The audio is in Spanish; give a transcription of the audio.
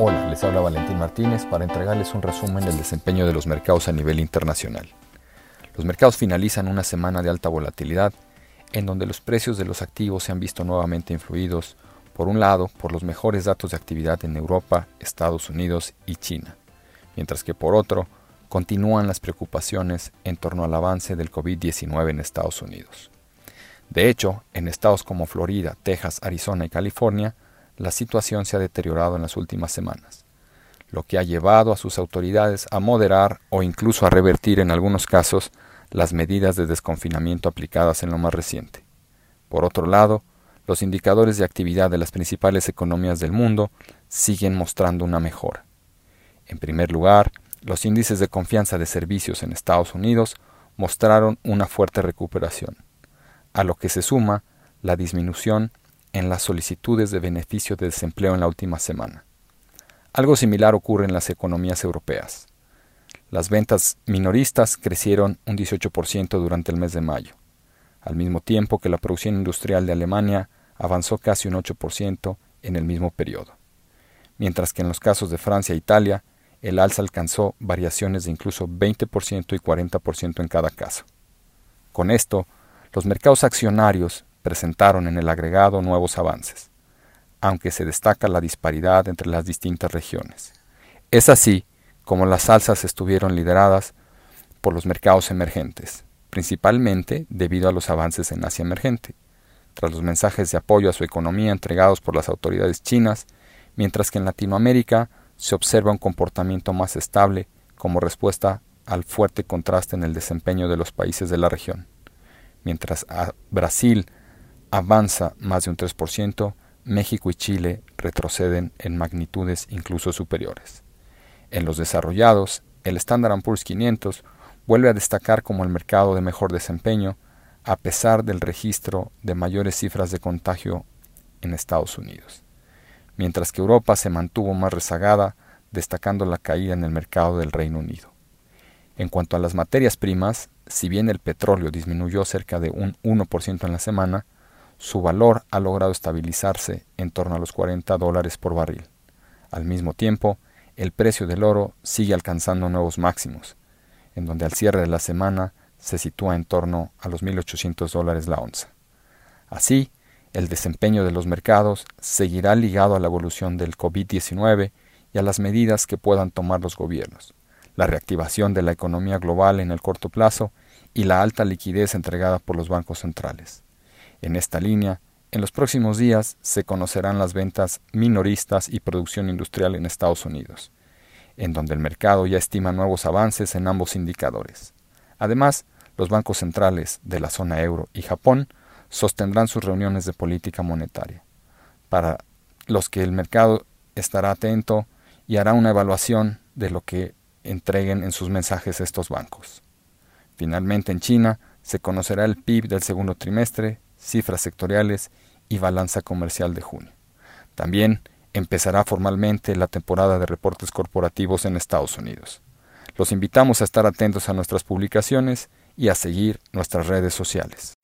Hola, les habla Valentín Martínez para entregarles un resumen del desempeño de los mercados a nivel internacional. Los mercados finalizan una semana de alta volatilidad en donde los precios de los activos se han visto nuevamente influidos, por un lado, por los mejores datos de actividad en Europa, Estados Unidos y China, mientras que por otro, continúan las preocupaciones en torno al avance del COVID-19 en Estados Unidos. De hecho, en estados como Florida, Texas, Arizona y California, la situación se ha deteriorado en las últimas semanas, lo que ha llevado a sus autoridades a moderar o incluso a revertir en algunos casos las medidas de desconfinamiento aplicadas en lo más reciente. Por otro lado, los indicadores de actividad de las principales economías del mundo siguen mostrando una mejora. En primer lugar, los índices de confianza de servicios en Estados Unidos mostraron una fuerte recuperación, a lo que se suma la disminución en las solicitudes de beneficio de desempleo en la última semana. Algo similar ocurre en las economías europeas. Las ventas minoristas crecieron un 18% durante el mes de mayo, al mismo tiempo que la producción industrial de Alemania avanzó casi un 8% en el mismo periodo, mientras que en los casos de Francia e Italia el alza alcanzó variaciones de incluso 20% y 40% en cada caso. Con esto, los mercados accionarios presentaron en el agregado nuevos avances, aunque se destaca la disparidad entre las distintas regiones. Es así como las alzas estuvieron lideradas por los mercados emergentes, principalmente debido a los avances en Asia emergente, tras los mensajes de apoyo a su economía entregados por las autoridades chinas, mientras que en Latinoamérica se observa un comportamiento más estable como respuesta al fuerte contraste en el desempeño de los países de la región. Mientras a Brasil avanza más de un 3%, México y Chile retroceden en magnitudes incluso superiores. En los desarrollados, el Standard Poor's 500 vuelve a destacar como el mercado de mejor desempeño, a pesar del registro de mayores cifras de contagio en Estados Unidos, mientras que Europa se mantuvo más rezagada, destacando la caída en el mercado del Reino Unido. En cuanto a las materias primas, si bien el petróleo disminuyó cerca de un 1% en la semana, su valor ha logrado estabilizarse en torno a los 40 dólares por barril. Al mismo tiempo, el precio del oro sigue alcanzando nuevos máximos, en donde al cierre de la semana se sitúa en torno a los 1.800 dólares la onza. Así, el desempeño de los mercados seguirá ligado a la evolución del COVID-19 y a las medidas que puedan tomar los gobiernos, la reactivación de la economía global en el corto plazo y la alta liquidez entregada por los bancos centrales. En esta línea, en los próximos días se conocerán las ventas minoristas y producción industrial en Estados Unidos, en donde el mercado ya estima nuevos avances en ambos indicadores. Además, los bancos centrales de la zona euro y Japón sostendrán sus reuniones de política monetaria, para los que el mercado estará atento y hará una evaluación de lo que entreguen en sus mensajes estos bancos. Finalmente, en China se conocerá el PIB del segundo trimestre cifras sectoriales y balanza comercial de junio. También empezará formalmente la temporada de reportes corporativos en Estados Unidos. Los invitamos a estar atentos a nuestras publicaciones y a seguir nuestras redes sociales.